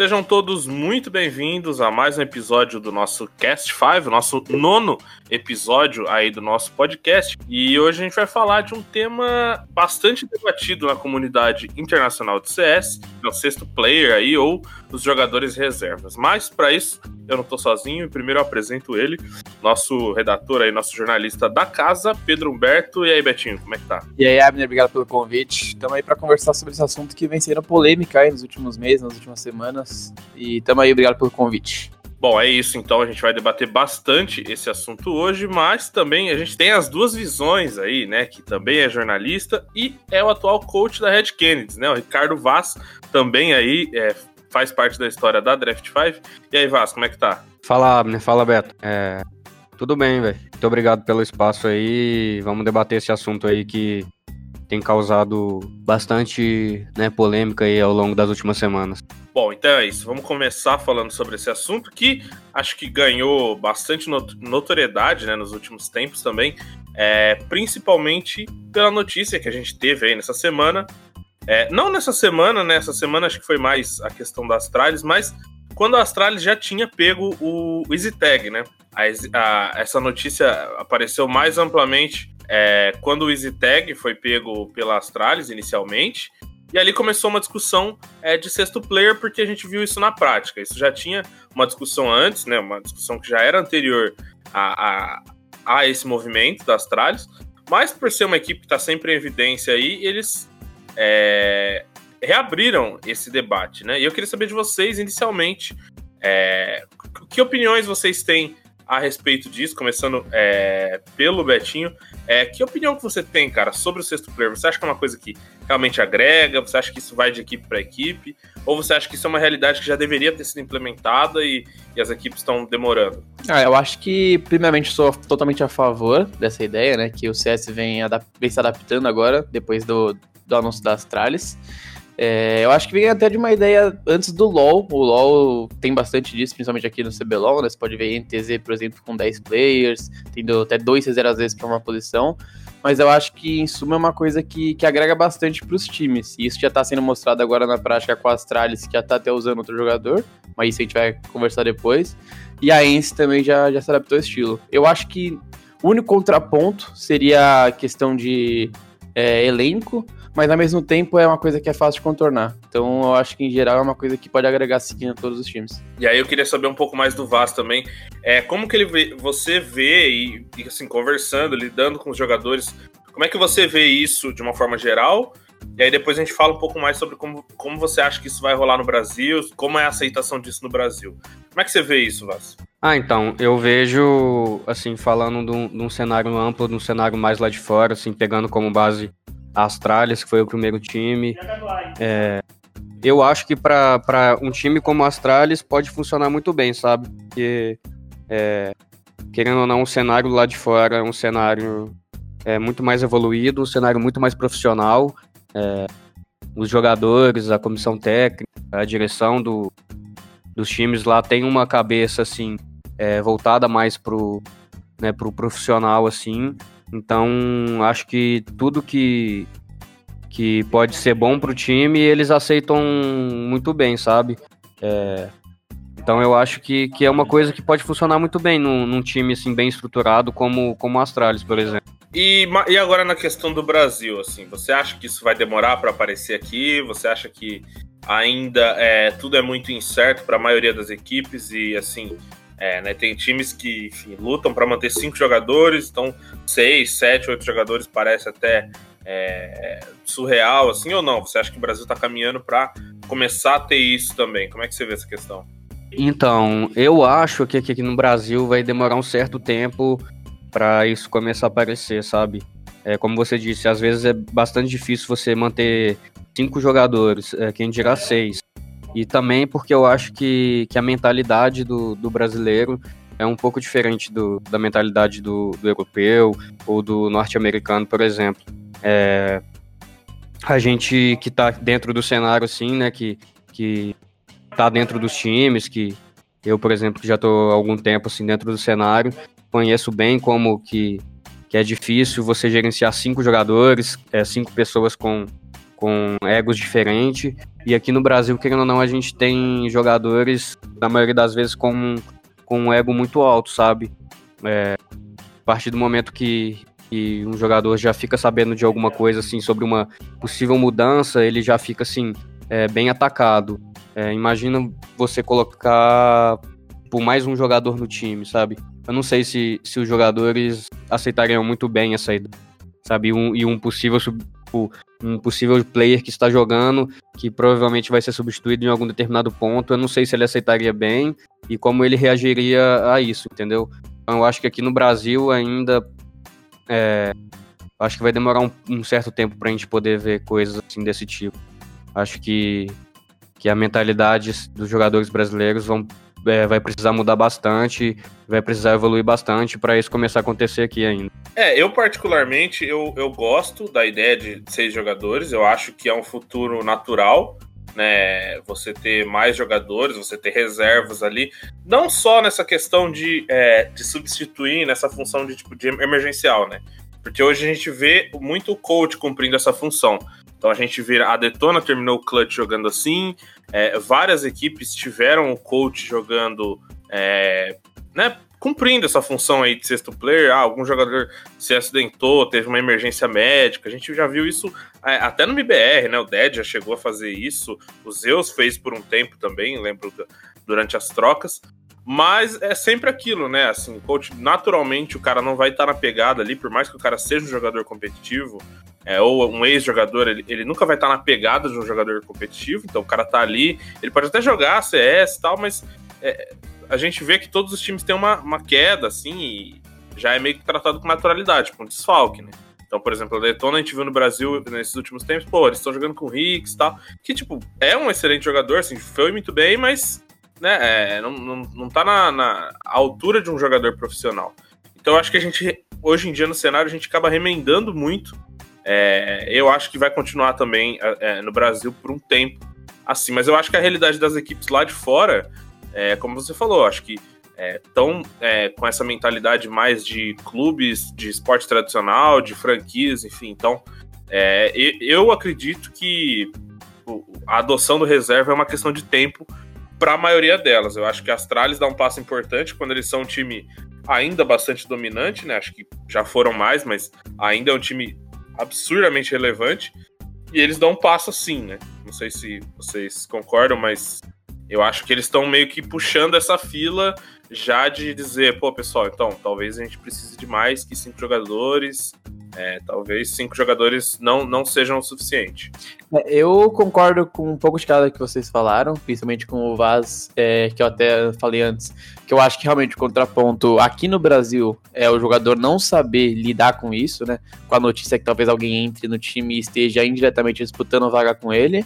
Sejam todos muito bem-vindos a mais um episódio do nosso Cast 5, nosso nono episódio aí do nosso podcast. E hoje a gente vai falar de um tema bastante debatido na comunidade internacional de CS, é o sexto player aí ou os jogadores reservas. Mas para isso eu não tô sozinho e primeiro eu apresento ele, nosso redator aí, nosso jornalista da casa, Pedro Humberto. E aí, Betinho, como é que tá? E aí, Abner, obrigado pelo convite. Estamos aí para conversar sobre esse assunto que vem sendo polêmica aí nos últimos meses, nas últimas semanas. E estamos aí, obrigado pelo convite. Bom, é isso então. A gente vai debater bastante esse assunto hoje, mas também a gente tem as duas visões aí, né? Que também é jornalista e é o atual coach da Red Kennedy, né? O Ricardo Vaz também aí é, faz parte da história da Draft 5. E aí, Vaz, como é que tá? Fala, Abner. Fala, Beto. É, tudo bem, velho. Muito obrigado pelo espaço aí. Vamos debater esse assunto aí que tem causado bastante né, polêmica aí ao longo das últimas semanas. Bom, então é isso. Vamos começar falando sobre esse assunto que acho que ganhou bastante notoriedade né, nos últimos tempos também, é, principalmente pela notícia que a gente teve aí nessa semana. É, não nessa semana, né? Essa semana acho que foi mais a questão da Astralis, mas quando a Astralis já tinha pego o EasyTag, né? A, a, essa notícia apareceu mais amplamente é, quando o EasyTag foi pego pela Astralis inicialmente, e ali começou uma discussão é, de sexto player, porque a gente viu isso na prática. Isso já tinha uma discussão antes, né? Uma discussão que já era anterior a, a, a esse movimento da Astralis, mas por ser uma equipe que está sempre em evidência aí, eles é, reabriram esse debate, né? E eu queria saber de vocês, inicialmente, é, que opiniões vocês têm a respeito disso, começando é, pelo Betinho. É, que opinião que você tem, cara, sobre o sexto player? Você acha que é uma coisa que realmente agrega? Você acha que isso vai de equipe para equipe? Ou você acha que isso é uma realidade que já deveria ter sido implementada e, e as equipes estão demorando? Ah, eu acho que, primeiramente, sou totalmente a favor dessa ideia, né? Que o CS vem, vem se adaptando agora, depois do, do anúncio das tralhas. É, eu acho que vem até de uma ideia antes do LoL. O LoL tem bastante disso, principalmente aqui no CBLOL, né? Você pode ver NTZ, por exemplo, com 10 players, tendo até 2 C0 às vezes para uma posição. Mas eu acho que, em suma, é uma coisa que, que agrega bastante para os times. E isso já está sendo mostrado agora na prática com a Astralis, que já está até usando outro jogador. Mas isso a gente vai conversar depois. E a Ence também já, já se adaptou ao estilo. Eu acho que o único contraponto seria a questão de é, elenco mas ao mesmo tempo é uma coisa que é fácil de contornar. Então eu acho que em geral é uma coisa que pode agregar sim a todos os times. E aí eu queria saber um pouco mais do Vaz também. É, como que ele vê, você vê e, e assim, conversando, lidando com os jogadores, como é que você vê isso de uma forma geral? E aí depois a gente fala um pouco mais sobre como, como você acha que isso vai rolar no Brasil, como é a aceitação disso no Brasil. Como é que você vê isso, Vaz? Ah, então, eu vejo, assim, falando de um, de um cenário amplo, de um cenário mais lá de fora, assim, pegando como base Astralis, que foi o primeiro time. É, eu acho que para um time como Astralis pode funcionar muito bem, sabe? Porque, é, querendo ou não, o cenário lá de fora é um cenário é, muito mais evoluído, um cenário muito mais profissional. É, os jogadores, a comissão técnica, a direção do, dos times lá tem uma cabeça assim é, voltada mais pro, né, pro profissional assim então, acho que tudo que, que pode ser bom para o time, eles aceitam muito bem, sabe? É, então, eu acho que, que é uma coisa que pode funcionar muito bem num, num time assim, bem estruturado como, como o Astralis, por exemplo. E, e agora na questão do Brasil, assim, você acha que isso vai demorar para aparecer aqui? Você acha que ainda é, tudo é muito incerto para a maioria das equipes e assim é, né, tem times que enfim, lutam para manter cinco jogadores, então seis, sete, oito jogadores parece até é, surreal, assim ou não? Você acha que o Brasil está caminhando para começar a ter isso também? Como é que você vê essa questão? Então, eu acho que aqui no Brasil vai demorar um certo tempo para isso começar a aparecer, sabe? É, como você disse, às vezes é bastante difícil você manter cinco jogadores, é, quem dirá seis. E também porque eu acho que, que a mentalidade do, do brasileiro é um pouco diferente do, da mentalidade do, do europeu ou do norte-americano, por exemplo. É, a gente que tá dentro do cenário, assim, né, que, que tá dentro dos times, que eu, por exemplo, que já tô há algum tempo, assim, dentro do cenário, conheço bem como que, que é difícil você gerenciar cinco jogadores, é, cinco pessoas com, com egos diferentes, e aqui no Brasil, querendo ou não, a gente tem jogadores, na maioria das vezes, com, com um ego muito alto, sabe? É, a partir do momento que, que um jogador já fica sabendo de alguma coisa assim sobre uma possível mudança, ele já fica assim é, bem atacado. É, imagina você colocar por mais um jogador no time, sabe? Eu não sei se, se os jogadores aceitariam muito bem essa ideia, sabe? Um, e um possível um possível player que está jogando, que provavelmente vai ser substituído em algum determinado ponto. Eu não sei se ele aceitaria bem e como ele reagiria a isso, entendeu? Então eu acho que aqui no Brasil ainda é, acho que vai demorar um, um certo tempo para a gente poder ver coisas assim desse tipo. Acho que, que a mentalidade dos jogadores brasileiros vão, é, vai precisar mudar bastante, vai precisar evoluir bastante para isso começar a acontecer aqui ainda. É, eu particularmente eu, eu gosto da ideia de seis jogadores. Eu acho que é um futuro natural né, você ter mais jogadores, você ter reservas ali, não só nessa questão de, é, de substituir nessa função de tipo de emergencial, né? Porque hoje a gente vê muito o coach cumprindo essa função. Então a gente vê a Detona terminou o clutch jogando assim, é, várias equipes tiveram o coach jogando, é, né, cumprindo essa função aí de sexto player. Ah, algum jogador se acidentou, teve uma emergência médica. A gente já viu isso é, até no MBR, né? O Dead já chegou a fazer isso. O Zeus fez por um tempo também, lembro durante as trocas. Mas é sempre aquilo, né? Assim, coach, naturalmente o cara não vai estar tá na pegada ali, por mais que o cara seja um jogador competitivo, é, ou um ex-jogador, ele, ele, nunca vai estar tá na pegada de um jogador competitivo, então o cara tá ali, ele pode até jogar CS e tal, mas é, a gente vê que todos os times têm uma, uma queda, assim, e já é meio que tratado com naturalidade, com desfalque, né? Então, por exemplo, a Detona a gente viu no Brasil nesses últimos tempos, pô, eles estão jogando com o Hicks e tal, que, tipo, é um excelente jogador, assim, foi muito bem, mas, né, é, não, não, não tá na, na altura de um jogador profissional. Então, acho que a gente, hoje em dia, no cenário, a gente acaba remendando muito. É, eu acho que vai continuar também é, é no Brasil por um tempo assim, mas eu acho que a realidade das equipes lá de fora é, como você falou, acho que estão é, é, com essa mentalidade mais de clubes de esporte tradicional, de franquias, enfim. Então, é, eu acredito que a adoção do reserva é uma questão de tempo para a maioria delas. Eu acho que a Astralis dá um passo importante quando eles são um time ainda bastante dominante, né? Acho que já foram mais, mas ainda é um time absurdamente relevante. E eles dão um passo assim, né? Não sei se vocês concordam, mas eu acho que eles estão meio que puxando essa fila já de dizer, pô, pessoal, então, talvez a gente precise de mais que cinco jogadores. É, talvez cinco jogadores não, não sejam o suficiente. É, eu concordo com um pouco de cada que vocês falaram, principalmente com o Vaz, é, que eu até falei antes, que eu acho que realmente o contraponto aqui no Brasil é o jogador não saber lidar com isso, né? Com a notícia que talvez alguém entre no time e esteja indiretamente disputando vaga com ele.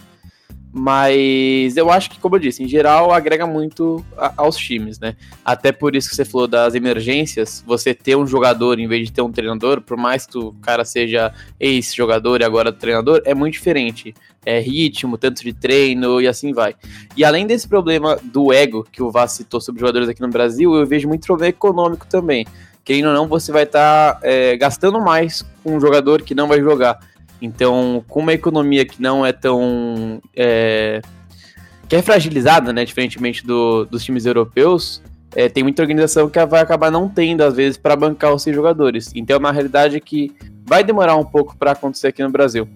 Mas eu acho que, como eu disse, em geral agrega muito a, aos times, né? Até por isso que você falou das emergências, você ter um jogador em vez de ter um treinador, por mais que o cara seja ex-jogador e agora treinador, é muito diferente. É ritmo, tanto de treino e assim vai. E além desse problema do ego que o Vaz citou sobre jogadores aqui no Brasil, eu vejo muito problema econômico também. Querendo ou não, você vai estar tá, é, gastando mais com um jogador que não vai jogar. Então, com uma economia que não é tão. É, que é fragilizada, né? Diferentemente do, dos times europeus, é, tem muita organização que vai acabar não tendo, às vezes, para bancar os seus jogadores. Então, é uma realidade que vai demorar um pouco para acontecer aqui no Brasil.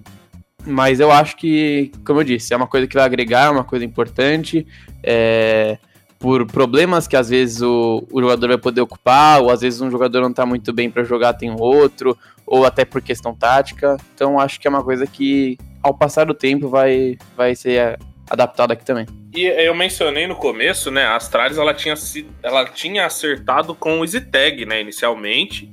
Mas eu acho que, como eu disse, é uma coisa que vai agregar, é uma coisa importante. É, por problemas que às vezes o, o jogador vai poder ocupar, ou às vezes um jogador não está muito bem para jogar, tem outro, ou até por questão tática. Então acho que é uma coisa que, ao passar do tempo, vai, vai ser adaptada aqui também. E eu mencionei no começo, né, a Astralis ela tinha, ela tinha acertado com o EasyTag, né, inicialmente,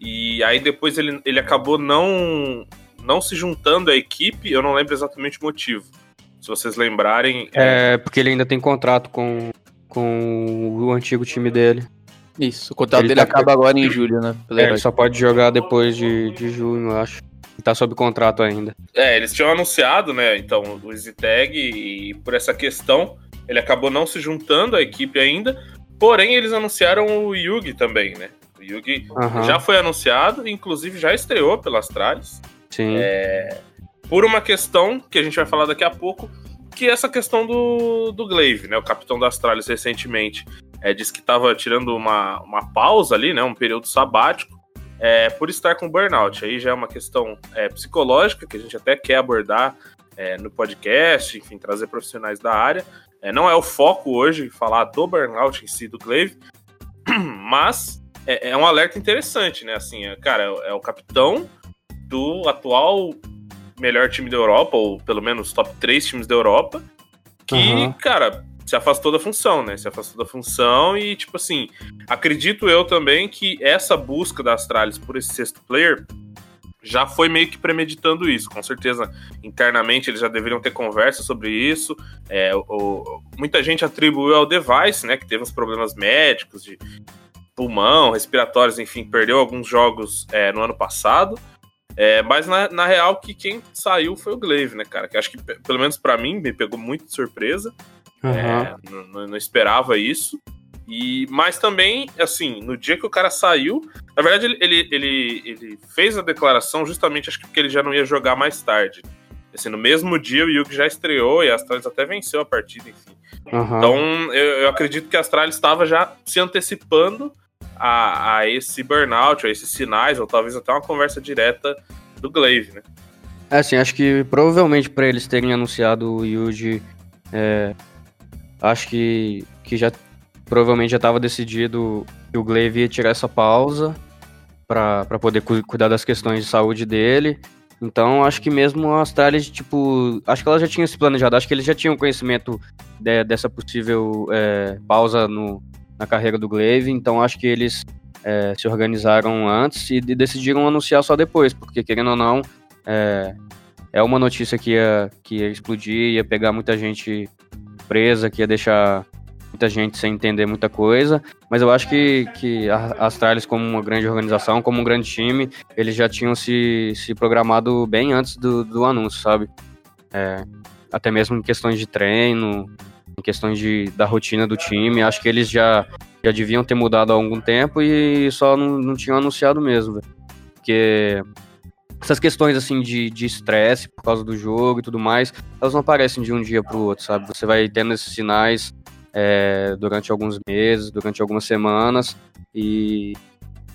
e aí depois ele, ele acabou não, não se juntando à equipe, eu não lembro exatamente o motivo. Se vocês lembrarem. É, porque ele ainda tem contrato com, com o antigo time dele. Isso, o contrato ele dele tá... acaba agora em julho, né? É, ele só pode jogar depois de, de junho, eu acho. tá sob contrato ainda. É, eles tinham anunciado, né, então, o EasyTag e por essa questão ele acabou não se juntando à equipe ainda, porém eles anunciaram o Yugi também, né? O Yugi Aham. já foi anunciado, inclusive já estreou pelas Astralis. Sim. É, por uma questão que a gente vai falar daqui a pouco, que essa questão do, do Glaive, né? O capitão da Astralis recentemente é, disse que estava tirando uma, uma pausa ali, né? Um período sabático, é, por estar com burnout. Aí já é uma questão é, psicológica que a gente até quer abordar é, no podcast, enfim, trazer profissionais da área. É, não é o foco hoje falar do burnout em si do Glaive, mas é, é um alerta interessante, né? Assim, cara, é o capitão do atual melhor time da Europa, ou pelo menos top 3 times da Europa, que, Aham. cara, se afastou da função, né? Se afastou da função e, tipo assim, acredito eu também que essa busca da Astralis por esse sexto player já foi meio que premeditando isso. Com certeza, internamente eles já deveriam ter conversa sobre isso. É, o- muita gente atribuiu ao device, né? Que teve uns problemas médicos de pulmão, respiratórios, enfim, perdeu alguns jogos é, no ano passado. É, mas na, na real que quem saiu foi o Glaive, né, cara? Que acho que, pe- pelo menos pra mim, me pegou muito de surpresa. Aham. É, não, esperava isso. E, mas também, assim, no dia que o cara saiu, na verdade, ele, ele, ele, ele fez a declaração justamente acho que porque ele já não ia jogar mais tarde. Assim, no mesmo dia o Yugi já estreou e a Astralis até venceu a partida, enfim. Aham. Então, eu, eu acredito que a Astralis estava já se antecipando a, a esse burnout, a esses sinais, ou talvez até uma conversa direta do Glaive, né? É assim, acho que provavelmente para eles terem anunciado o Yuji, é, acho que, que já provavelmente já estava decidido que o Glaive ia tirar essa pausa para poder cu- cuidar das questões de saúde dele. Então, acho que mesmo a Astralis, tipo, acho que ela já tinha se planejado, acho que eles já tinham conhecimento de- dessa possível é, pausa no, na carreira do Glaive, então acho que eles é, se organizaram antes e de- decidiram anunciar só depois, porque querendo ou não, é, é uma notícia que ia, que ia explodir, ia pegar muita gente presa, que ia deixar muita gente sem entender muita coisa, mas eu acho que, que a Astralis, como uma grande organização, como um grande time, eles já tinham se, se programado bem antes do, do anúncio, sabe? É, até mesmo em questões de treino, em questões de, da rotina do time, acho que eles já, já deviam ter mudado há algum tempo e só não, não tinham anunciado mesmo, velho. porque essas questões assim de de estresse por causa do jogo e tudo mais, elas não aparecem de um dia para o outro, sabe? Você vai tendo esses sinais é, durante alguns meses, durante algumas semanas e,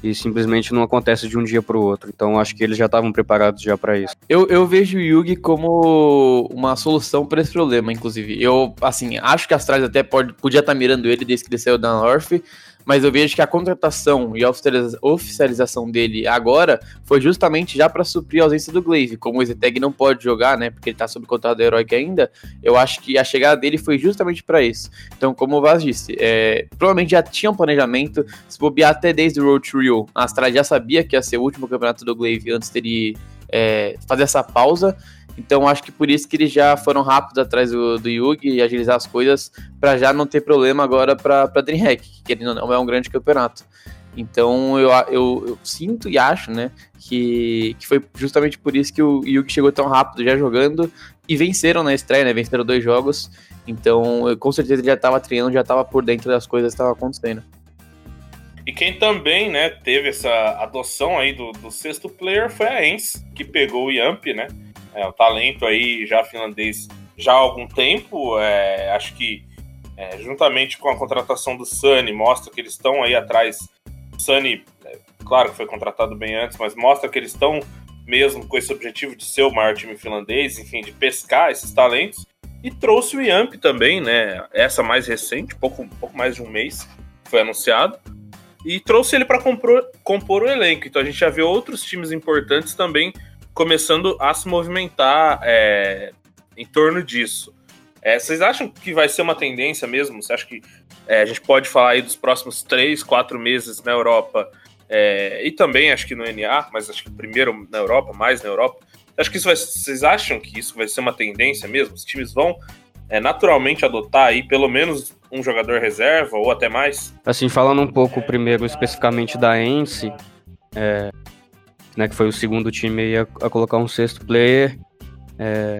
e simplesmente não acontece de um dia para o outro. Então acho que eles já estavam preparados já para isso. Eu, eu vejo o Yugi como uma solução para esse problema, inclusive. Eu, assim, acho que a Astralis até pode, podia estar mirando ele desde que ele saiu da North, mas eu vejo que a contratação e a oficializa- oficialização dele agora foi justamente já para suprir a ausência do Glaive. Como o Zeteg não pode jogar, né, porque ele tá sob contrato da Heroic ainda, eu acho que a chegada dele foi justamente para isso. Então, como o Vaz disse, é, provavelmente já tinha um planejamento, se bobear até desde o Road to Rio. A Astralis já sabia que ia ser o último campeonato do Glaive antes dele é, fazer essa pausa. Então acho que por isso que eles já foram rápidos atrás do, do Yugi e agilizar as coisas para já não ter problema agora para DreamHack, que ou não é um grande campeonato. Então eu, eu, eu sinto e acho, né, que, que foi justamente por isso que o Yugi chegou tão rápido já jogando e venceram na estreia, né, venceram dois jogos. Então eu, com certeza ele já estava treinando, já estava por dentro das coisas que estavam acontecendo. E quem também, né, teve essa adoção aí do, do sexto player foi a Ens, que pegou o Yamp, né? É, o talento aí já finlandês já há algum tempo. é, acho que é, juntamente com a contratação do Sunny, mostra que eles estão aí atrás. Sunny, é, claro que foi contratado bem antes, mas mostra que eles estão mesmo com esse objetivo de ser o maior time finlandês, enfim, de pescar esses talentos. E trouxe o Yamp também, né? Essa mais recente, pouco, pouco mais de um mês, foi anunciado e trouxe ele para compor, compor o elenco. Então a gente já vê outros times importantes também começando a se movimentar é, em torno disso. É, vocês acham que vai ser uma tendência mesmo? Você acha que é, a gente pode falar aí dos próximos três, quatro meses na Europa é, e também acho que no NA, mas acho que primeiro na Europa, mais na Europa. Acho que vai, vocês acham que isso vai ser uma tendência mesmo? Os times vão é, naturalmente adotar aí pelo menos um jogador reserva ou até mais? Assim, falando um pouco primeiro especificamente da Ence, é, né, que foi o segundo time a, a colocar um sexto player. É,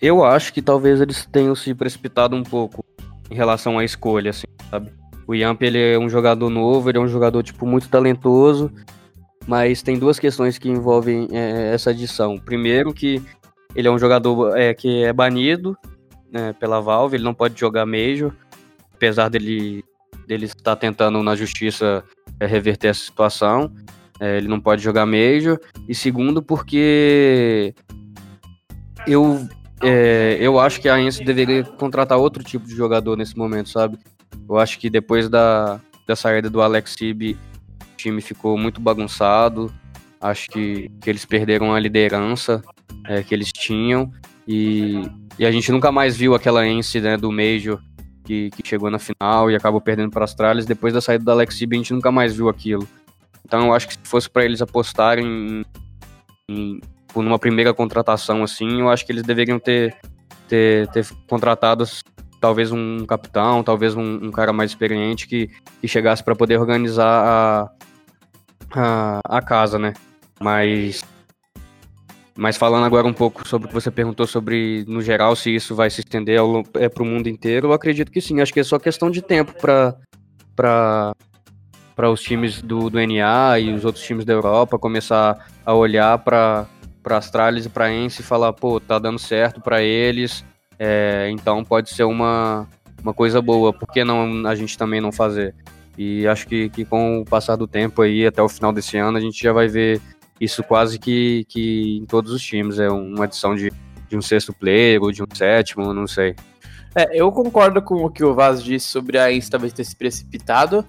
eu acho que talvez eles tenham se precipitado um pouco em relação à escolha, assim, sabe? O Yamp, ele é um jogador novo, ele é um jogador, tipo, muito talentoso, mas tem duas questões que envolvem é, essa adição. Primeiro que ele é um jogador é, que é banido né, pela Valve, ele não pode jogar Major, apesar dele, dele estar tentando na justiça é, reverter essa situação. É, ele não pode jogar Major. E segundo, porque eu, é, eu acho que a Ence deveria contratar outro tipo de jogador nesse momento, sabe? Eu acho que depois da, da saída do Alex Sib, o time ficou muito bagunçado. Acho que, que eles perderam a liderança é, que eles tinham. E, e a gente nunca mais viu aquela Ence né, do Major que, que chegou na final e acabou perdendo para as Astralis. Depois da saída do Alex Sib, a gente nunca mais viu aquilo. Então eu acho que se fosse para eles apostarem em, em, por uma primeira contratação assim, eu acho que eles deveriam ter, ter, ter contratado talvez um capitão, talvez um, um cara mais experiente que, que chegasse para poder organizar a, a, a, casa, né? Mas, mas falando agora um pouco sobre o que você perguntou sobre, no geral, se isso vai se estender é, para o mundo inteiro, eu acredito que sim. Acho que é só questão de tempo para para os times do, do NA e os outros times da Europa começar a olhar para para Astralis e para Ence e falar, pô, tá dando certo para eles, é, então pode ser uma, uma coisa boa, por que não a gente também não fazer? E acho que, que com o passar do tempo aí, até o final desse ano, a gente já vai ver isso quase que, que em todos os times, é uma adição de, de um sexto player ou de um sétimo, não sei. É, eu concordo com o que o Vaz disse sobre a Ence talvez ter se precipitado,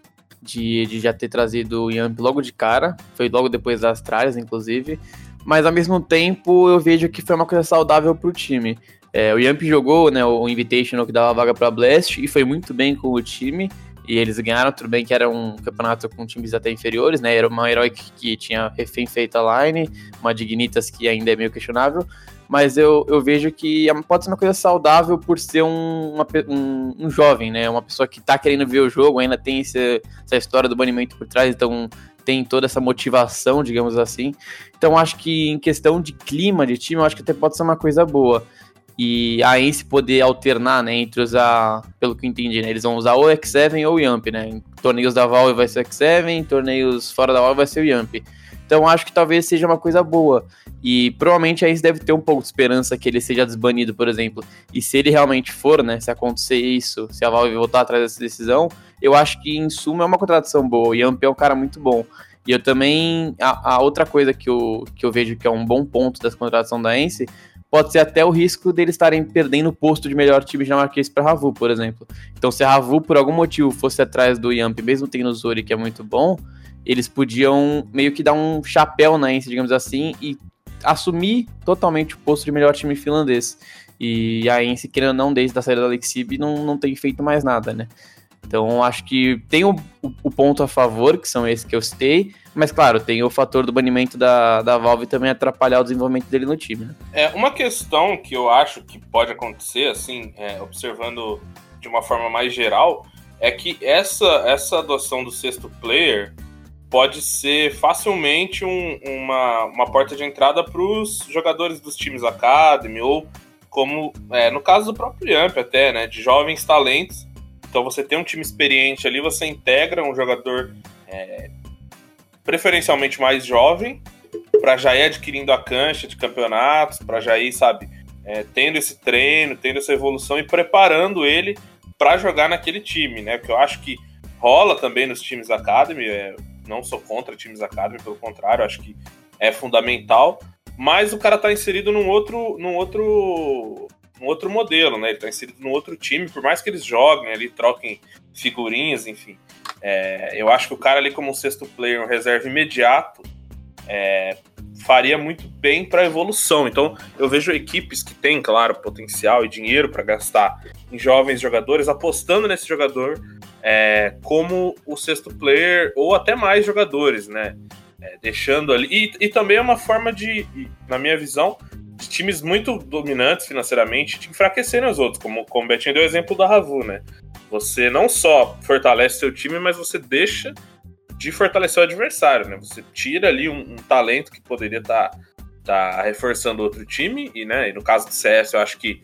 de, de já ter trazido o Yamp logo de cara, foi logo depois das tralhas, inclusive, mas ao mesmo tempo eu vejo que foi uma coisa saudável para o time. É, o Yamp jogou né, o Invitational que dava vaga para Blast e foi muito bem com o time. E eles ganharam, tudo bem que era um campeonato com times até inferiores, né? Era uma Heroic que tinha refém feita line, uma Dignitas que ainda é meio questionável, mas eu, eu vejo que pode ser uma coisa saudável por ser um, uma, um, um, jovem, né? Uma pessoa que tá querendo ver o jogo, ainda tem esse, essa história do banimento por trás, então tem toda essa motivação, digamos assim. Então acho que em questão de clima de time, eu acho que até pode ser uma coisa boa. E a Ence poder alternar, né, entre usar, pelo que eu entendi, né, eles vão usar ou X7 ou o Yamp, né, em torneios da Valve vai ser o X7, em torneios fora da Valve vai ser o Yamp. Então acho que talvez seja uma coisa boa. E provavelmente a Ence deve ter um pouco de esperança que ele seja desbanido, por exemplo. E se ele realmente for, né, se acontecer isso, se a Valve voltar atrás dessa decisão, eu acho que em suma é uma contratação boa. O Yamp é um cara muito bom. E eu também. A, a, outra coisa que eu, que eu vejo que é um bom ponto dessa contratação da Ence pode ser até o risco deles estarem perdendo o posto de melhor time dinamarquês para Ravu, por exemplo. Então, se a Ravu, por algum motivo, fosse atrás do Yamp, mesmo tendo o Zori, que é muito bom, eles podiam meio que dar um chapéu na Ence, digamos assim, e assumir totalmente o posto de melhor time finlandês. E a Ence, querendo ou não, desde a saída da Lexib, não, não tem feito mais nada, né? Então, acho que tem o, o, ponto a favor, que são esses que eu citei, mas, claro, tem o fator do banimento da, da Valve também atrapalhar o desenvolvimento dele no time. Né? É, uma questão que eu acho que pode acontecer, assim, é, observando de uma forma mais geral, é que essa, essa adoção do sexto player pode ser facilmente um, uma, uma porta de entrada para os jogadores dos times Academy, ou como é, no caso do próprio Yamp até, né, de jovens talentos então você tem um time experiente ali, você integra um jogador é, preferencialmente mais jovem, para já ir adquirindo a cancha de campeonatos, para já ir, sabe, é, tendo esse treino, tendo essa evolução e preparando ele para jogar naquele time, né? Porque eu acho que rola também nos times Academy, é, não sou contra times Academy, pelo contrário, acho que é fundamental, mas o cara tá inserido num outro, num outro um outro modelo, né? Ele tá inserido num outro time, por mais que eles joguem ali, troquem figurinhas, enfim. É, eu acho que o cara ali como um sexto player, um reserva imediato, é, faria muito bem para evolução. Então, eu vejo equipes que têm, claro, potencial e dinheiro para gastar em jovens jogadores, apostando nesse jogador é, como o sexto player ou até mais jogadores, né? É, deixando ali. E, e também é uma forma de, na minha visão, de times muito dominantes financeiramente de enfraquecerem os outros, como, como o Betinho deu o exemplo da Ravu, né? Você não só fortalece seu time, mas você deixa de fortalecer o adversário, né? Você tira ali um, um talento que poderia estar tá, tá reforçando outro time, e, né, e no caso do CS, eu acho que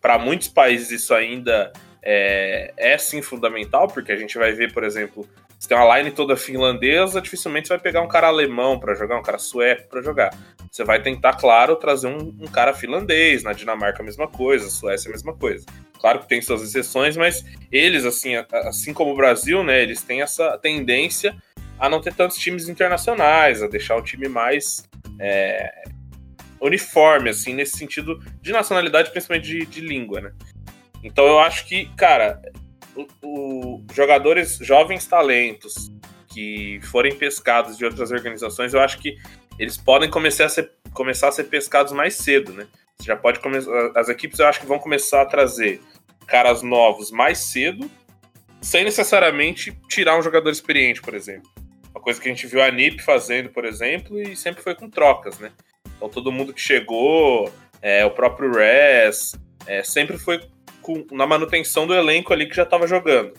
para muitos países isso ainda é, é sim fundamental, porque a gente vai ver, por exemplo, se tem uma line toda finlandesa, dificilmente você vai pegar um cara alemão para jogar, um cara sueco para jogar. Você vai tentar, claro, trazer um, um, cara finlandês, na Dinamarca a mesma coisa, Suécia a mesma coisa. Claro que tem suas exceções, mas eles, assim, assim como o Brasil, né, eles têm essa tendência a não ter tantos times internacionais, a deixar o time mais é, uniforme, assim, nesse sentido de nacionalidade, principalmente de, de língua, né? Então eu acho que, cara, o, o, jogadores jovens talentos que forem pescados de outras organizações, eu acho que eles podem começar a ser, começar a ser pescados mais cedo, né? Você já pode começar. As equipes eu acho que vão começar a trazer caras novos mais cedo, sem necessariamente tirar um jogador experiente, por exemplo. Uma coisa que a gente viu a NIP fazendo, por exemplo, e sempre foi com trocas, né? Então todo mundo que chegou, é, o próprio Res, é, sempre foi com, na manutenção do elenco ali que já estava jogando.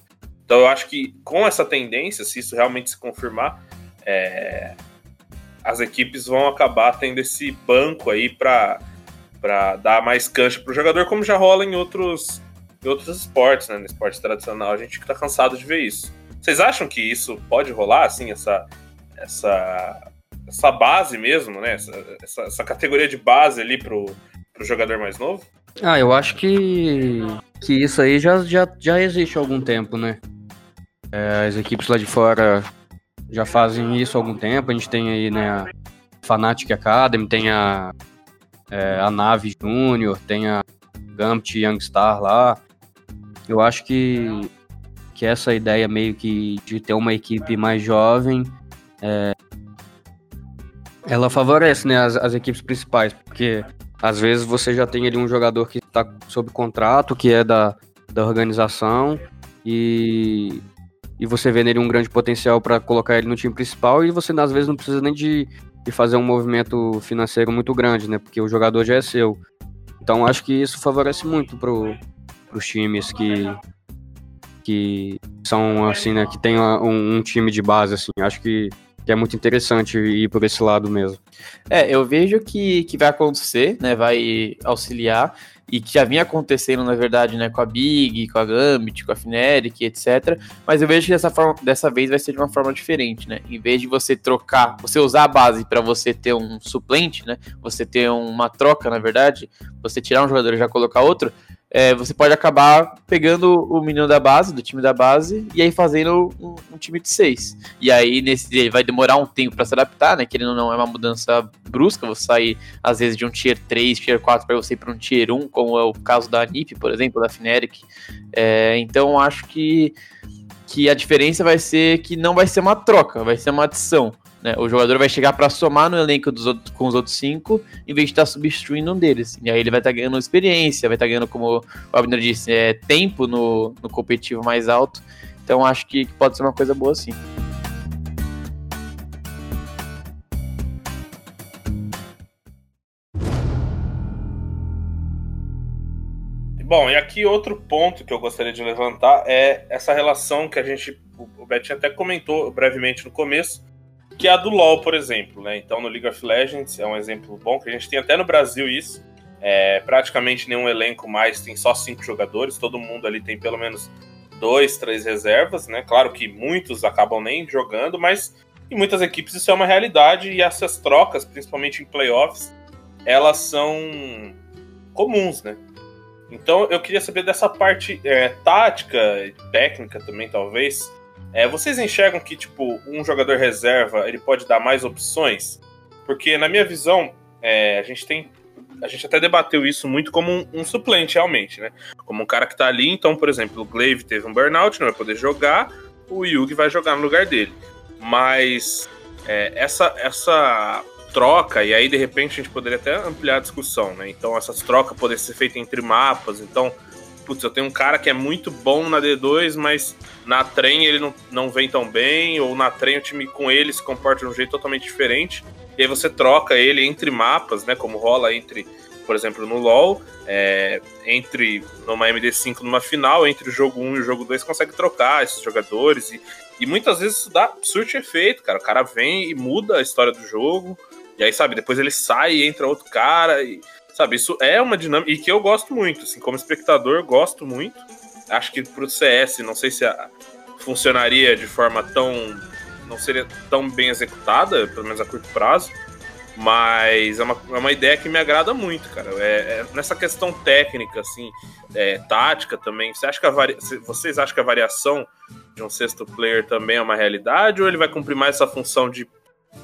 Então eu acho que com essa tendência, se isso realmente se confirmar, é, as equipes vão acabar tendo esse banco aí para dar mais cancha para o jogador, como já rola em outros, em outros esportes, né? No esporte tradicional, a gente está cansado de ver isso. Vocês acham que isso pode rolar, assim, essa, essa, essa base mesmo, né? Essa, essa, essa categoria de base ali pro, pro jogador mais novo? Ah, eu acho que, que isso aí já, já, já existe há algum tempo, né? É, as equipes lá de fora já fazem isso há algum tempo. A gente tem aí, né, a Fnatic Academy, tem a, é, a Nave Júnior, tem a Gambit Youngstar lá. Eu acho que que essa ideia meio que de ter uma equipe mais jovem é, ela favorece né, as, as, equipes principais, porque às vezes você já tem ali um jogador que está sob contrato, que é da, da organização, e, e você vê nele um grande potencial para colocar ele no time principal, e você às vezes não precisa nem de, de fazer um movimento financeiro muito grande, né? Porque o jogador já é seu. Então acho que isso favorece muito para os times que, que são assim, né, que tem um, um, time de base assim. Acho que, que é muito interessante ir por esse lado mesmo. É, eu vejo que, que vai acontecer, né, vai auxiliar e que já vinha acontecendo, na verdade, né, com a Big, com a Gambit, com a Fnatic, etc. Mas eu vejo que dessa, forma, dessa vez vai ser de uma forma diferente, né? Em vez de você trocar, você usar a base para você ter um suplente, né? Você ter uma troca, na verdade, você tirar um jogador e já colocar outro, é, você pode acabar pegando o menino da base, do time da base, e aí fazendo um, um time de seis. E aí nesse ele vai demorar um tempo para se adaptar, né? Querendo ou não, é uma mudança brusca, você sair às vezes de um tier 3, tier 4 para você ir para um tier 1, como é o caso da NiP, por exemplo, da Fnatic. É, então acho que, que a diferença vai ser que não vai ser uma troca, vai ser uma adição. Né? O jogador vai chegar para somar no elenco dos outros, com os outros cinco, em vez de estar tá substituindo um deles. E aí ele vai estar tá ganhando experiência, vai estar tá ganhando, como o Abner disse, é, tempo no, no competitivo mais alto. Então acho que, pode ser uma coisa boa sim. Bom, e aqui outro ponto que eu gostaria de levantar é essa relação que a gente, o Betinho até comentou brevemente no começo, que é a do LoL, por exemplo, né? Então, no League of Legends é um exemplo bom, que a gente tem até no Brasil isso. É, praticamente nenhum elenco mais tem só cinco jogadores, todo mundo ali tem pelo menos dois, três reservas, né? Claro que muitos acabam nem jogando, mas em muitas equipes isso é uma realidade e essas trocas, principalmente em playoffs, elas são comuns, né? Então eu queria saber dessa parte é, tática, técnica também, talvez, é, vocês enxergam que, tipo, um jogador reserva ele pode dar mais opções? Porque, na minha visão, é, a gente tem. A gente até debateu isso muito como um, um, suplente, realmente, né? Como um cara que tá ali, então, por exemplo, o Glaive teve um burnout, não vai poder jogar, o Yugi vai jogar no lugar dele. Mas é, essa, essa troca, e aí de repente a gente poderia até ampliar a discussão, né? Então, essas trocas poderiam ser feitas entre mapas, então putz, eu tenho um cara que é muito bom na D2, mas na trem ele não, não vem tão bem, ou na trem o time com ele se comporta de um jeito totalmente diferente. E aí você troca ele entre mapas, né? Como rola entre, por exemplo, no LoL, é, entre numa MD5 numa final, entre o jogo 1 e o jogo 2, consegue trocar esses jogadores e, E muitas vezes isso dá surte efeito, cara. O cara vem e muda a história do jogo. E aí, sabe, depois ele sai e entra outro cara. E, sabe, isso é uma dinâmica. E que eu gosto muito, assim, como espectador, gosto muito. Acho que pro CS, não sei se a, funcionaria de forma tão. não seria tão bem executada, pelo menos a curto prazo. Mas é uma, é uma ideia que me agrada muito, cara. É, é nessa questão técnica, assim, é, tática também. Você acha que varia... Vocês acham que a variação de um sexto player também é uma realidade? Ou ele vai cumprir mais essa função de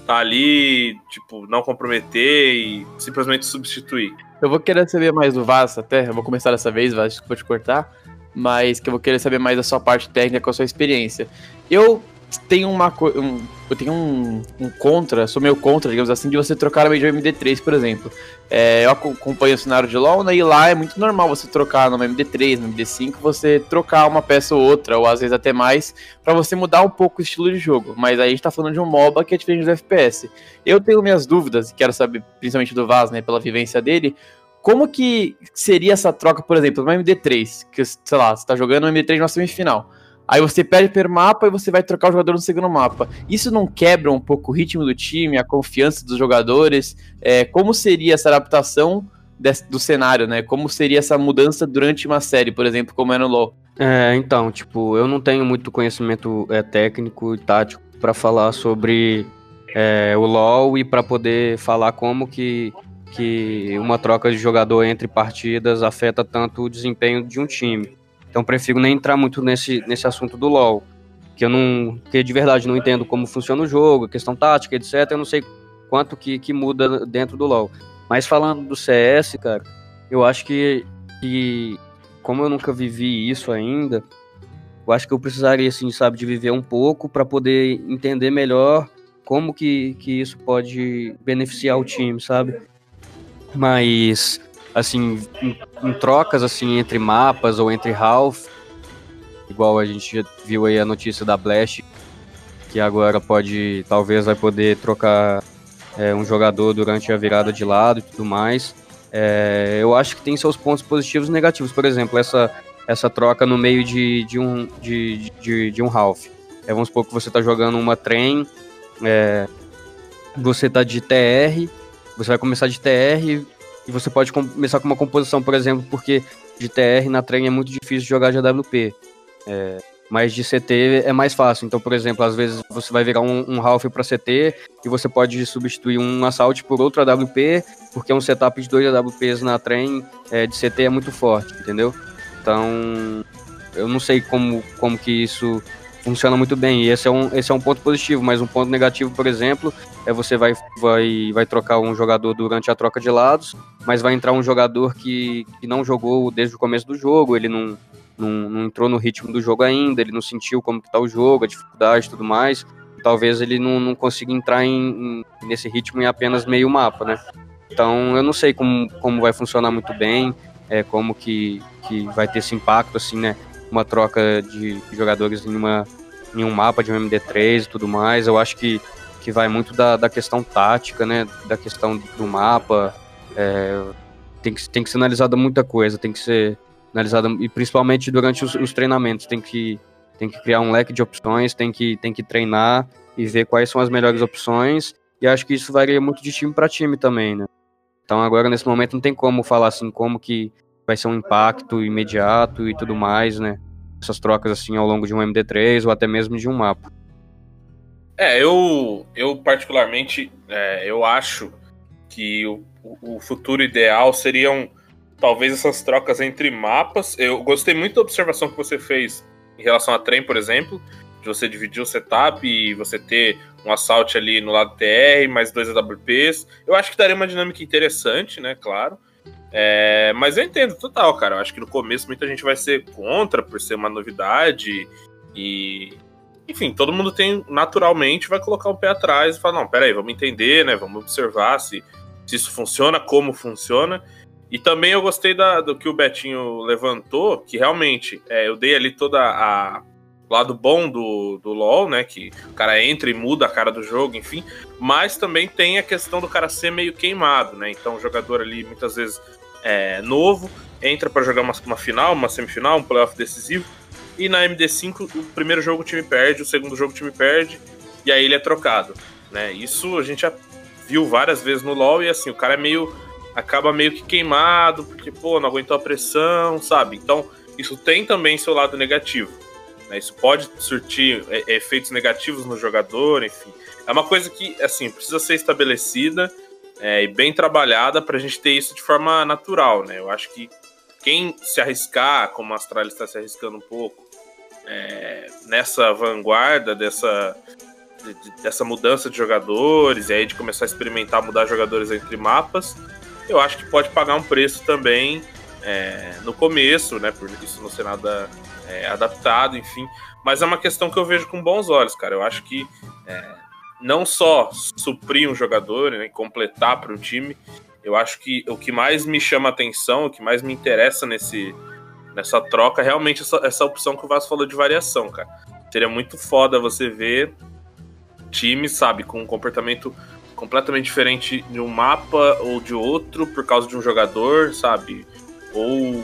tá ali, tipo, não comprometer e simplesmente substituir? Eu vou querer saber mais do Vaz até. Eu vou começar dessa vez, Vaz, vou te cortar. Mas que eu vou querer saber mais da sua parte técnica com a sua experiência. Eu tenho uma um, eu tenho um, um, contra, sou meio contra, digamos assim, de você trocar meio de MD3, por exemplo. É, eu acompanho o cenário de LoL, né, e lá é muito normal você trocar no MD3, no MD5, você trocar uma peça ou outra, ou às vezes até mais, para você mudar um pouco o estilo de jogo. Mas aí a gente tá falando de um MOBA que é diferente do FPS. Eu tenho minhas dúvidas, e quero saber, principalmente do Vaz, né, pela vivência dele, como que seria essa troca, por exemplo, no MD3, que, sei lá, você tá jogando no MD3 na semifinal. Aí você perde per mapa e você vai trocar o jogador no segundo mapa. Isso não quebra um pouco o ritmo do time, a confiança dos jogadores? É, como seria essa adaptação desse, do cenário, né? Como seria essa mudança durante uma série, por exemplo, como é no LoL? É, então, tipo, eu não tenho muito conhecimento é, técnico e tático para falar sobre é, o LoL e para poder falar como que, que uma troca de jogador entre partidas afeta tanto o desempenho de um time. Então prefiro nem entrar muito nesse, nesse assunto do LoL. Que eu não. Que de verdade não entendo como funciona o jogo, questão tática, etc. Eu não sei quanto que, que muda dentro do LoL. Mas falando do CS, cara, eu acho que, que como eu nunca vivi isso ainda, eu acho que eu precisaria, assim, sabe, de viver um pouco para poder entender melhor como que, que isso pode beneficiar o time, sabe? Mas assim, em, em, trocas assim entre mapas ou entre Half, igual a gente já viu aí a notícia da Blast, que agora pode, talvez vai poder trocar é, um jogador durante a virada de lado e tudo mais. É, eu acho que tem seus pontos positivos e negativos. Por exemplo, essa, essa troca no meio de, de, um, de, de, de um half. É, vamos supor que você está jogando uma trem, é, você está de TR, você vai começar de TR e você pode começar com uma composição, por exemplo, porque de TR na trem é muito difícil jogar de AWP. É, mas de CT é mais fácil. Então, por exemplo, às vezes você vai virar um, um Half para CT e você pode substituir um Assault por outro AWP, porque um setup de dois AWPs na trem é, de CT é muito forte, entendeu? Então, eu não sei como, como que isso funciona muito bem. E esse é, um, esse é um ponto positivo, mas um ponto negativo, por exemplo, é você vai, vai, vai trocar um jogador durante a troca de lados, mas vai entrar um jogador que, que não jogou desde o começo do jogo, ele não, não, não entrou no ritmo do jogo ainda, ele não sentiu como que tá o jogo, a dificuldade e tudo mais. Talvez ele não, não consiga entrar em, em, nesse ritmo em apenas meio mapa, né? Então eu não sei como, como vai funcionar muito bem, é, como que, que vai ter esse impacto, assim, né? uma troca de jogadores em, uma, em um mapa de um MD3 e tudo mais. Eu acho que, que vai muito da, da questão tática, né? Da questão do mapa. É, tem, que, tem que ser analisada muita coisa, tem que ser analisada, e principalmente durante os, os, treinamentos, tem que, tem que criar um leque de opções, tem que, tem que treinar e ver quais são as melhores opções. E acho que isso varia muito de time para time também, né? Então agora nesse momento não tem como falar assim como que vai ser um impacto imediato e tudo mais, né? Essas trocas assim ao longo de um MD3 ou até mesmo de um mapa. É, eu, eu particularmente, é, eu acho que o, o futuro ideal seriam talvez essas trocas entre mapas. Eu gostei muito da observação que você fez em relação a trem, por exemplo, de você dividir o setup e você ter um assalto ali no lado TR, mais dois AWPs. Eu acho que daria uma dinâmica interessante, né? Claro. É, mas eu entendo total, cara. Eu acho que no começo muita gente vai ser contra por ser uma novidade e. Enfim, todo mundo tem, naturalmente, vai colocar o um pé atrás e falar, não, peraí, vamos entender, né? Vamos observar se, se isso funciona, como funciona. E também eu gostei da, do que o Betinho levantou, que realmente é, eu dei ali toda a, lado bom do, do LoL, né? Que o cara entra e muda a cara do jogo, enfim. Mas também tem a questão do cara ser meio queimado, né? Então o jogador ali muitas vezes é, novo, entra para jogar uma, uma, final, uma semifinal, um playoff decisivo, e na MD5 o primeiro jogo o time perde, o segundo jogo o time perde, e aí ele é trocado. Né? Isso a gente viu várias vezes no LoL e assim, o cara é meio. acaba meio que queimado, porque, pô, não aguentou a pressão, sabe? Então, isso tem também seu lado negativo. Né? Isso pode surtir é, efeitos negativos no jogador, enfim. É uma coisa que, assim, precisa ser estabelecida é, e bem trabalhada para a gente ter isso de forma natural, né? Eu acho que quem se arriscar, como a Astralis está se arriscando um pouco, é, nessa vanguarda dessa, de, dessa mudança de jogadores, e aí de começar a experimentar mudar jogadores entre mapas, eu acho que pode pagar um preço também é, no começo, né? Por isso não ser nada é, adaptado, enfim. Mas é uma questão que eu vejo com bons olhos, cara. Eu acho que é, não só suprir um jogador, né, completar para o time, eu acho que o que mais me chama atenção, o que mais me interessa nesse, nessa troca, é realmente essa, essa opção que o Vasco falou de variação, cara. Seria muito foda você ver times, sabe, com um comportamento completamente diferente de um mapa ou de outro por causa de um jogador, sabe? Ou.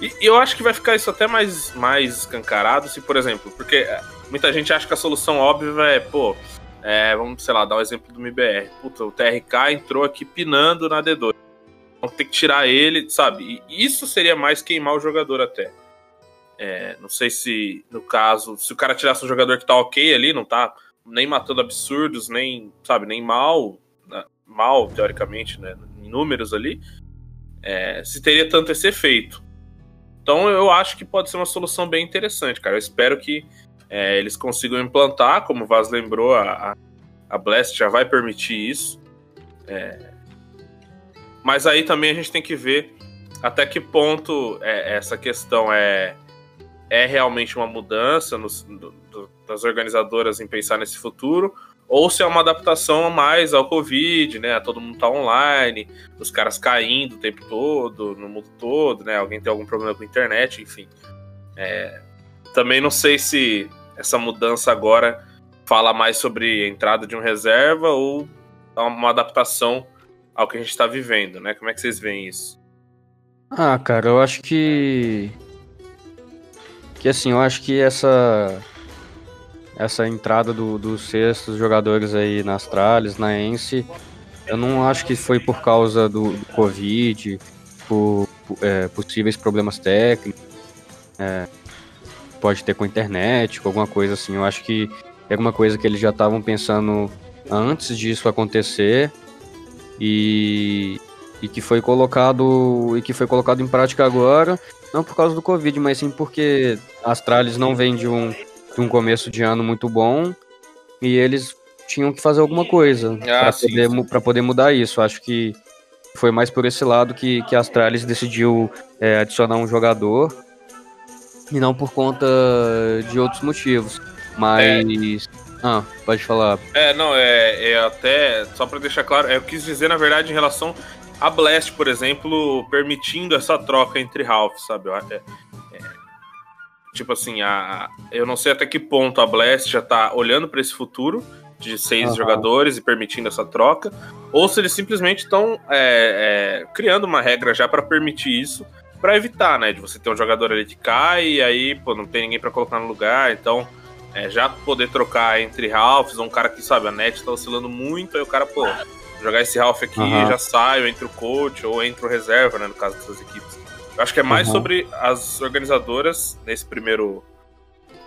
E eu acho que vai ficar isso até mais, mais escancarado se, por exemplo, porque é, muita gente acha que a solução óbvia é, pô, é, vamos, sei lá, dar um exemplo do MBR. Puta, o TRK entrou aqui pinando na D2. Vamos ter que tirar ele, sabe? E isso seria mais queimar o jogador até. É, não sei se, no caso, se o cara tirasse um jogador que tá ok ali, não tá nem matando absurdos, nem, sabe, nem mal, né, mal, teoricamente, né, em números ali, é, se teria tanto esse efeito. Então eu acho que pode ser uma solução bem interessante, cara. Eu espero que é, eles consigam implantar, como o Vaz lembrou, a, a Blast já vai permitir isso. É, mas aí também a gente tem que ver até que ponto é, essa questão é, é realmente uma mudança no, das organizadoras em pensar nesse futuro, ou se é uma adaptação mais ao Covid, né? Todo mundo tá online, os caras caindo o tempo todo, no mundo todo, né? Alguém tem algum problema com a internet, enfim. É, também não sei se essa mudança agora fala mais sobre a entrada de um reserva ou uma adaptação ao que a gente está vivendo, né? Como é que vocês veem isso? Ah, cara, eu acho que que assim, eu acho que essa essa entrada do, dos sextos jogadores aí na Astralis, na Ence, eu não acho que foi por causa do, do Covid, por, por é, possíveis problemas técnicos. É, pode ter com a internet, com alguma coisa assim. Eu acho que é alguma coisa que eles já estavam pensando antes disso acontecer e, e que foi colocado e que foi colocado em prática agora, não por causa do Covid, mas sim porque a Astralis não vem de um, de um começo de ano muito bom e eles tinham que fazer alguma coisa ah, para poder, poder mudar isso. Acho que foi mais por esse lado que, que a Astralis decidiu é, adicionar um jogador e não por conta de outros motivos. Mas. É. Ah, pode falar. É, não, é, é até. Só para deixar claro, é, eu quis dizer, na verdade, em relação a Blast, por exemplo, permitindo essa troca entre Ralph, sabe? É, é, tipo assim, a, eu não sei até que ponto a Blast já tá olhando para esse futuro de seis uhum. jogadores e permitindo essa troca, ou se eles simplesmente estão é, é, criando uma regra já para permitir isso para evitar, né? De você ter um jogador ali que cai e aí, pô, não tem ninguém para colocar no lugar. Então, é, já poder trocar entre Ralphs, um cara que, sabe, a net tá oscilando muito, aí o cara, pô, jogar esse Ralph aqui uhum. já saio entre o coach ou entre o reserva, né? No caso dessas equipes. Acho que é mais uhum. sobre as organizadoras nesse primeiro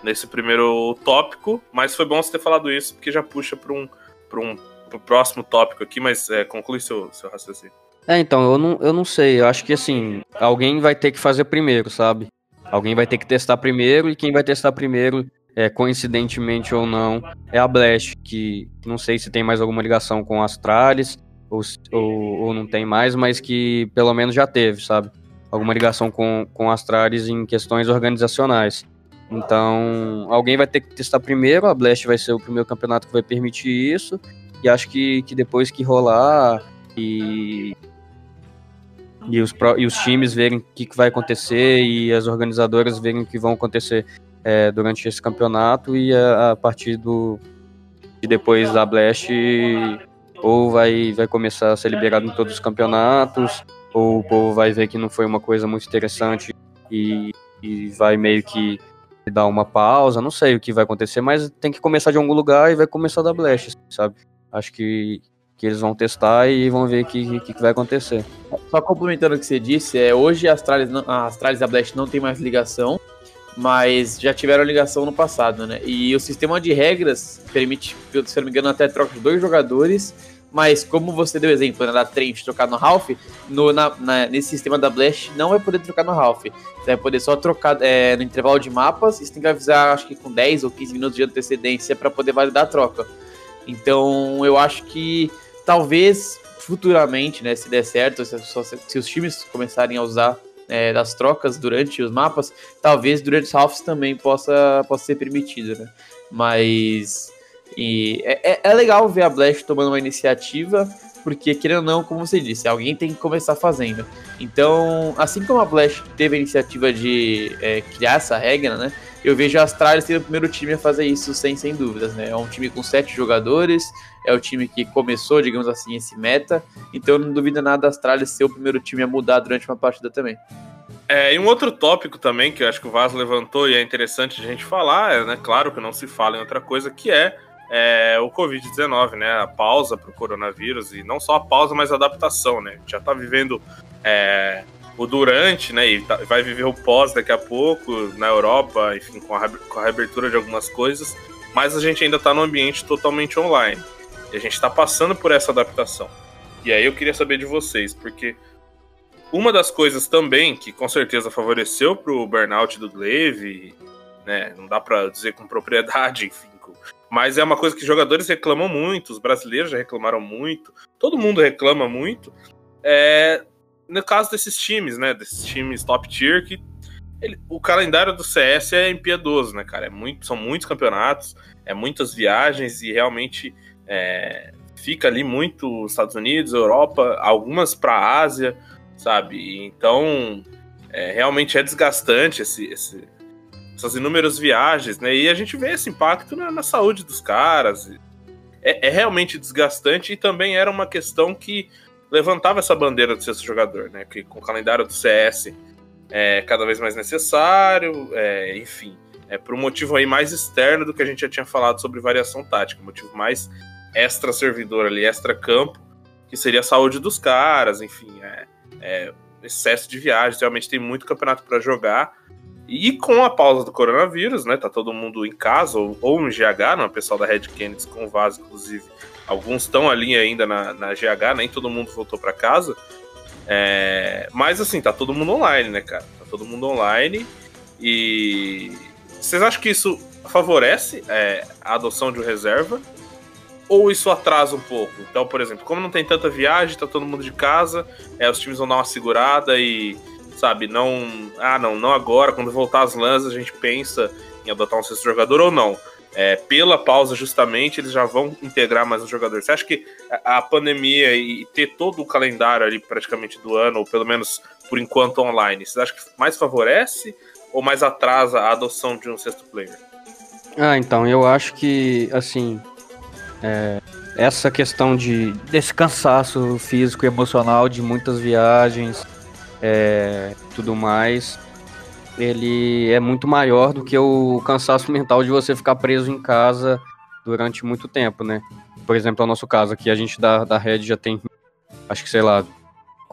nesse primeiro tópico, mas foi bom você ter falado isso, porque já puxa para um, pra um pro próximo tópico aqui, mas é, conclui seu, seu raciocínio. É, então, eu não, eu não sei. Eu acho que assim, alguém vai ter que fazer primeiro, sabe? Alguém vai ter que testar primeiro, e quem vai testar primeiro, é, coincidentemente ou não, é a Blast, que não sei se tem mais alguma ligação com Astralis, ou, ou, ou não tem mais, mas que pelo menos já teve, sabe? Alguma ligação com, com Astralis em questões organizacionais. Então, alguém vai ter que testar primeiro, a Blast vai ser o primeiro campeonato que vai permitir isso, e acho que, que depois que rolar e e os, e os times verem o que, que vai acontecer e as organizadoras verem o que vão acontecer é, durante esse campeonato e a, a partir do de depois da Blast ou vai, vai começar a ser liberado em todos os campeonatos ou o povo vai ver que não foi uma coisa muito interessante e, e vai meio que dar uma pausa, não sei o que vai acontecer, mas tem que começar de algum lugar e vai começar da Blast, sabe? Acho que, que eles vão testar e vão ver o que, que, que, vai acontecer. Só complementando o que você disse, é, hoje a Astralis, a Astralis e a Blast não tem mais ligação, mas já tiveram ligação no passado, né? E o sistema de regras permite, se não me engano, até troca de dois jogadores mas como você deu exemplo né, da Trent trocar no Ralph, no, na, na, nesse sistema da Blast não vai poder trocar no Ralph. Você vai poder só trocar é, no intervalo de mapas e você tem que avisar, acho que com 10 ou 15 minutos de antecedência para poder validar a troca. Então eu acho que talvez futuramente, né, se der certo, se, se os times começarem a usar é, das trocas durante os mapas, talvez durante os halves também possa, possa ser permitido, né? Mas e é, é, é legal ver a Blast tomando uma iniciativa, porque, querendo ou não, como você disse, alguém tem que começar fazendo. Então, assim como a Blast teve a iniciativa de é, criar essa regra, né? Eu vejo a Astralis sendo o primeiro time a fazer isso sem, sem dúvidas, né? É um time com sete jogadores, é o time que começou, digamos assim, esse meta. Então, não duvido nada da Astralis ser o primeiro time a mudar durante uma partida também. É, e um outro tópico também que eu acho que o Vaz levantou e é interessante a gente falar, é, né? Claro que não se fala em outra coisa, que é é, o Covid-19, né? A pausa para o coronavírus, e não só a pausa, mas a adaptação, né? A gente já está vivendo é, o durante, né? E tá, vai viver o pós daqui a pouco na Europa, enfim, com a, com a reabertura de algumas coisas, mas a gente ainda está no ambiente totalmente online. E a gente está passando por essa adaptação. E aí eu queria saber de vocês, porque uma das coisas também que com certeza favoreceu para o burnout do Glaive, né? Não dá para dizer com propriedade, enfim mas é uma coisa que jogadores reclamam muito, os brasileiros já reclamaram muito, todo mundo reclama muito. É, no caso desses times, né? Desses times top tier, que ele, o calendário do CS é impiedoso, né, cara? É muito, são muitos campeonatos, é muitas viagens e realmente é, fica ali muito Estados Unidos, Europa, algumas para Ásia, sabe? Então, é, realmente é desgastante esse, esse, essas inúmeras viagens, né? E a gente vê esse impacto na, na saúde dos caras. É, é, realmente desgastante e também era uma questão que levantava essa bandeira do sexto jogador, né? Que com o calendário do CS é cada vez mais necessário, é, enfim, é por um motivo aí mais externo do que a gente já tinha falado sobre variação tática, um motivo mais extra servidor ali, extra campo, que seria a saúde dos caras, enfim, é, é excesso de viagens, realmente tem muito campeonato para jogar e com a pausa do coronavírus, né? Tá todo mundo em casa ou, ou no GH, né? O pessoal da Red Kennedy com o Vaz, inclusive. Alguns estão ali ainda na, na GH, nem todo mundo voltou para casa. É, mas assim, tá todo mundo online, né, cara? Tá todo mundo online. E vocês acham que isso favorece é, a adoção de reserva? Ou isso atrasa um pouco? Então, por exemplo, como não tem tanta viagem, tá todo mundo de casa, é, os times vão dar uma segurada e sabe? Não, ah, não, não agora, quando voltar as lãs a gente pensa em adotar um sexto jogador ou não. É, pela pausa, justamente, eles já vão integrar mais um jogador. Você acha que a pandemia e ter todo o calendário ali praticamente do ano, ou pelo menos por enquanto online, você acha que mais favorece ou mais atrasa a adoção de um sexto player? Ah, então, eu acho que, assim, é, essa questão de desse cansaço físico e emocional de muitas viagens, é, tudo mais, ele é muito maior do que o cansaço mental de você ficar preso em casa durante muito tempo, né? Por exemplo, o nosso caso aqui, a gente da, da Red já tem, acho que sei lá,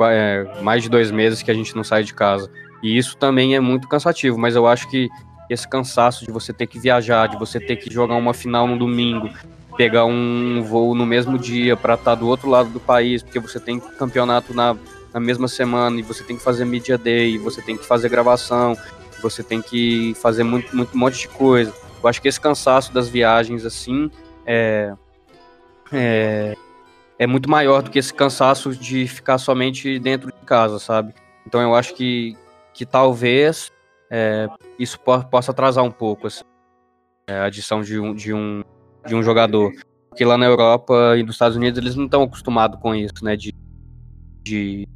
é, mais de dois meses que a gente não sai de casa. E isso também é muito cansativo, mas eu acho que esse cansaço de você ter que viajar, de você ter que jogar uma final no domingo, pegar um voo no mesmo dia para estar tá do outro lado do país, porque você tem campeonato na na mesma semana e você tem que fazer media day, você tem que fazer gravação, você tem que fazer muito, muito um monte de coisa. Eu acho que esse cansaço das viagens assim é, é, é muito maior do que esse cansaço de ficar somente dentro de casa, sabe? Então eu acho que, que talvez é, isso po possa atrasar um pouco assim, é, a adição de um, de, um, de um jogador. Porque lá na Europa e nos Estados Unidos eles não estão acostumados com isso, né? De, de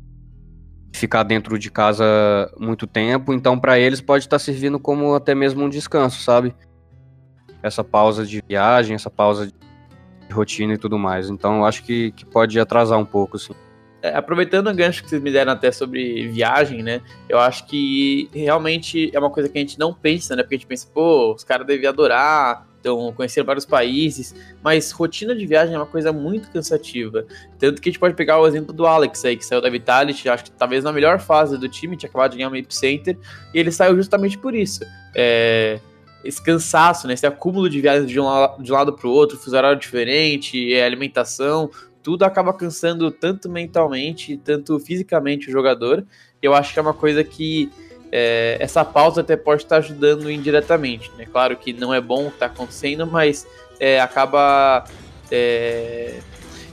ficar dentro de casa muito tempo, então para eles pode estar tá servindo como até mesmo um descanso, sabe? Essa pausa de viagem, essa pausa de rotina e tudo mais. Então eu acho que, que pode atrasar um pouco, sim. é, aproveitando o gancho que vocês me deram até sobre viagem, né? Eu acho que realmente é uma coisa que a gente não pensa, né? Porque a gente pensa, pô, os caras devem adorar, então conhecer vários países, mas rotina de viagem é uma coisa muito cansativa. Tanto que a gente pode pegar o exemplo do Alex aí, que saiu da Vitality, acho que talvez na melhor fase do time, tinha acabado de ganhar um Epicenter, e ele saiu justamente por isso. É, esse cansaço, né? Esse acúmulo de viagens de um, de um lado para o outro, fuso horário diferente, é, alimentação, tudo acaba cansando tanto mentalmente, tanto fisicamente o jogador. Eu acho que é uma coisa que é, essa pausa até pode estar ajudando indiretamente. Né? Claro que não é bom o que está acontecendo, mas é, acaba é,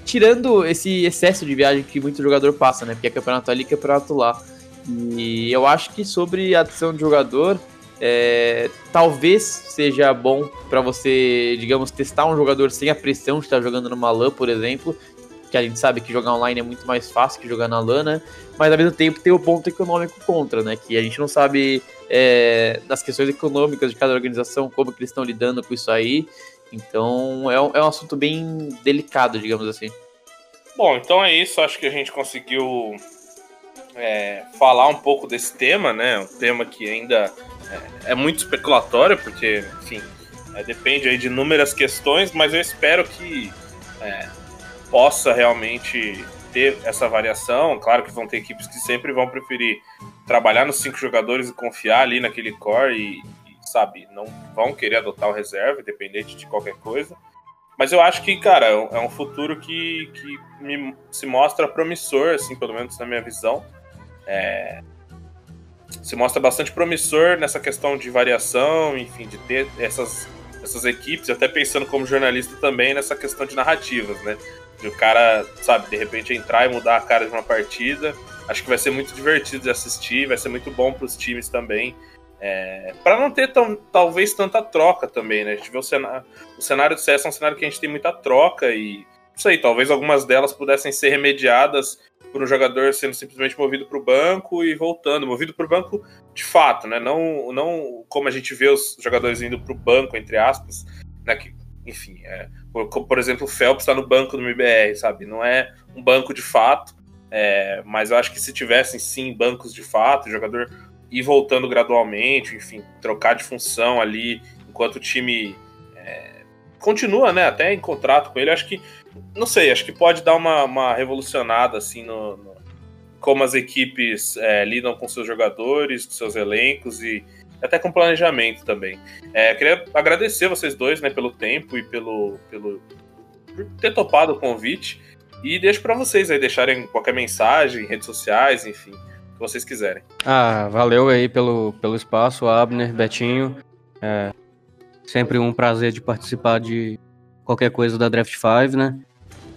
tirando esse excesso de viagem que muito jogador passa, né? Porque é campeonato ali, campeonato lá. E eu acho que sobre a adição de jogador, é, talvez seja bom para você, digamos, testar um jogador sem a pressão de estar jogando numa LAN, por exemplo, que a gente sabe que jogar online é muito mais fácil que jogar na LAN, né? Mas ao mesmo tempo tem o ponto econômico contra, né? Que a gente não sabe é, das questões econômicas de cada organização, como que eles estão lidando com isso aí. Então é um, é um assunto bem delicado, digamos assim. Bom, então é isso. Acho que a gente conseguiu é, falar um pouco desse tema, né? Um tema que ainda é, é muito especulatório, porque, enfim, é, depende aí de inúmeras questões, mas eu espero que é, possa realmente ter essa variação. Claro que vão ter equipes que sempre vão preferir trabalhar nos cinco jogadores e confiar ali naquele core e, e sabe, não vão querer adotar o reserva, independente de qualquer coisa. Mas eu acho que, cara, é um é futuro que, que me, se mostra promissor, assim, pelo menos na minha visão. É, se mostra bastante promissor nessa questão de variação, enfim, de ter essas, essas equipes, até pensando como jornalista também nessa questão de narrativas, né? O cara, sabe, de repente entrar e mudar a cara de uma partida. Acho que vai ser muito divertido de assistir, vai ser muito bom para os times também. É, para não ter tão, talvez tanta troca também, né? A gente vê o cenário, o cenário do CS é um cenário que a gente tem muita troca e não sei, talvez algumas delas pudessem ser remediadas por um jogador sendo simplesmente movido para o banco e voltando, movido para o banco de fato, né? Não, não como a gente vê os jogadores indo para o banco, entre aspas, né? Que, enfim, é, por, por, exemplo, o Phelps está no banco do MBR, sabe? Não é um banco de fato, é, mas eu acho que se tivessem sim bancos de fato, jogador ir voltando gradualmente, enfim, trocar de função ali enquanto o time é, continua, né? Até em contrato com ele, acho que não sei, acho que pode dar uma, uma revolucionada assim no, no como as equipes é, lidam com seus jogadores, com seus elencos e até com planejamento também. É, queria agradecer vocês dois, né, pelo tempo e pelo, pelo por ter topado o convite. E deixo para vocês aí deixarem qualquer mensagem, redes sociais, enfim, que vocês quiserem. Ah, valeu aí pelo, pelo espaço, Abner, Betinho. É sempre um prazer de participar de qualquer coisa da Draft 5, né?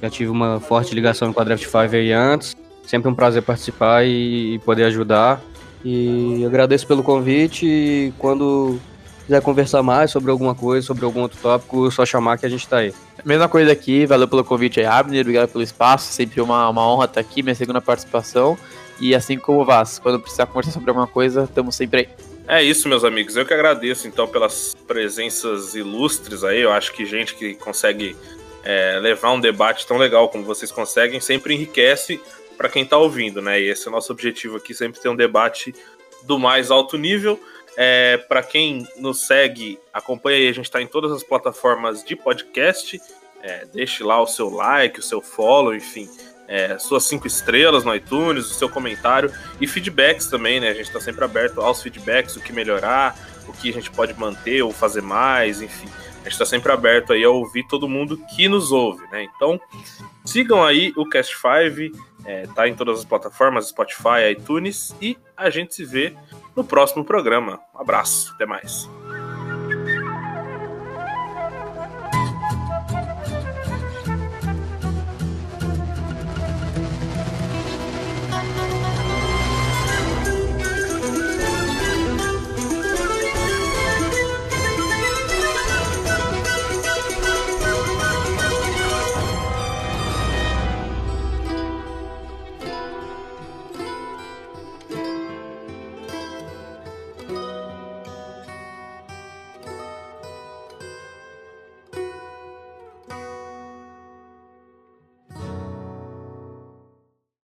Já tive uma forte ligação com a Draft 5 aí antes. Sempre um prazer participar e poder ajudar. E agradeço pelo convite e quando quiser conversar mais sobre alguma coisa, sobre algum outro tópico, só chamar que a gente tá aí. Mesma coisa aqui, valeu pelo convite aí, Abner, obrigado pelo espaço, sempre uma, uma honra estar aqui, minha segunda participação. E assim como o Vaz, quando precisar conversar sobre alguma coisa, estamos sempre aí. É isso, meus amigos. Eu que agradeço, então, pelas presenças ilustres aí. Eu acho que gente que consegue é, levar um debate tão legal como vocês conseguem sempre enriquece para quem está ouvindo, né? E esse é o nosso objetivo aqui, sempre ter um debate do mais alto nível. É, para quem nos segue, acompanha aí, a gente está em todas as plataformas de podcast. É, deixe lá o seu like, o seu follow, enfim é, suas cinco estrelas no iTunes, o seu comentário e feedbacks também, né? A gente está sempre aberto aos feedbacks, o que melhorar, o que a gente pode manter ou fazer mais, enfim. A gente está sempre aberto aí a ouvir todo mundo que nos ouve, né? Então, sigam aí o Cast 5, é, tá em todas as plataformas, Spotify, iTunes, e a gente se vê no próximo programa. Um abraço, até mais.